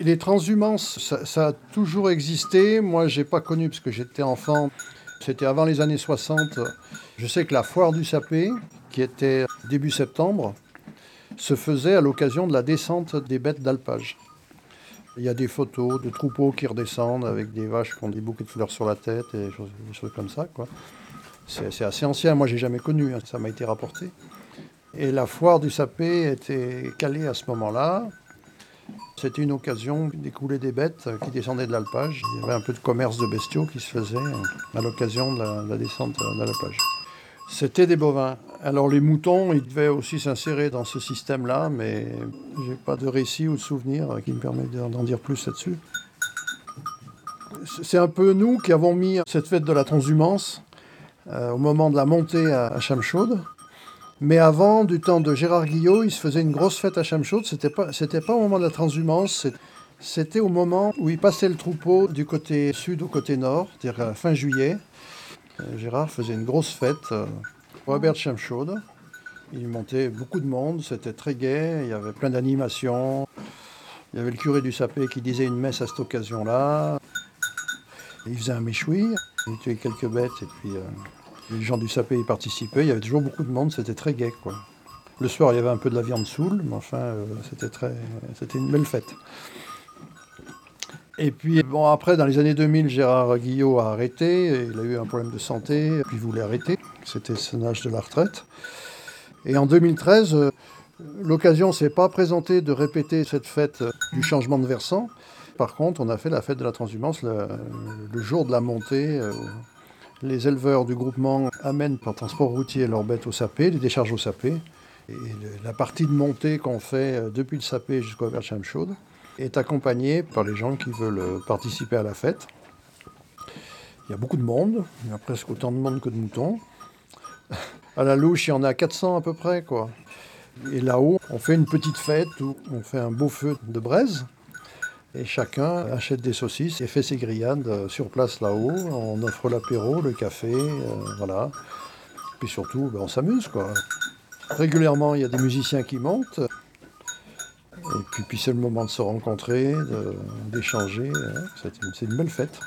Les transhumances, ça, ça a toujours existé. Moi, j'ai pas connu parce que j'étais enfant. C'était avant les années 60. Je sais que la foire du sapé, qui était début septembre, se faisait à l'occasion de la descente des bêtes d'alpage. Il y a des photos de troupeaux qui redescendent avec des vaches qui ont des bouquets de fleurs sur la tête et des choses, comme ça. C'est assez ancien, moi j'ai jamais connu, hein. ça m'a été rapporté. Et la foire du sapé était calée à ce moment-là. C'était une occasion d'écouler des bêtes qui descendaient de l'alpage. Il y avait un peu de commerce de bestiaux qui se faisait à l'occasion de la, de la descente de l'alpage. C'était des bovins. Alors les moutons, ils devaient aussi s'insérer dans ce système-là, mais j'ai pas de récit ou de souvenir qui me permet d'en dire plus là-dessus. C'est un peu nous qui avons mis cette fête de la transhumance euh, au moment de la montée à, à Chamchaude. Mais avant, du temps de Gérard Guillot, il se faisait une grosse fête à Chamchaude. C'était pas, c'était pas au moment de la transhumance, c'était au moment où il passait le troupeau du côté sud au côté nord, c'est-à-dire euh, fin juillet. Euh, Gérard faisait une grosse fête. euh, Robert Chamchaude. Il montait beaucoup de monde, c'était très gai, il y avait plein d'animations. Il y avait le curé du sapé qui disait une messe à cette occasion-là. Il faisait un méchoui, il tuait quelques bêtes et puis les gens du sapé y participaient. Il y avait toujours beaucoup de monde, c'était très gai. Le soir, il y avait un peu de la viande saoule, mais enfin, euh, c'était, une belle fête. Et puis, bon, après, dans les années 2000, Gérard Guillot a arrêté. Il a eu un problème de santé, puis il voulait arrêter. C'était son âge de la retraite. Et en 2013, euh, l'occasion s'est pas présentée de répéter cette fête euh, du changement de versant. Par contre, on a fait la fête de la transhumance le jour de la montée. Les éleveurs du groupement amènent par transport routier leurs bêtes au sapé, les déchargent au sapé. Et la partie de montée qu'on fait euh, depuis le sapé jusqu'au Verchamchaude est accompagnée par les gens qui veulent euh, participer à la fête. Il y a beaucoup de monde, il y a presque autant de monde que de moutons. À la louche, il y en a 400 à peu près, quoi. Et là-haut, on fait une petite fête où on fait un beau feu de braise. Et chacun achète des saucisses et fait ses grillades euh, sur place là-haut. On offre l'apéro, le café, euh, voilà. Puis surtout, ben, on s'amuse, quoi. Régulièrement, il y a des musiciens qui montent. Et puis, puis c'est le moment de se rencontrer, d'échanger. hein. C'est une, c'est une belle fête.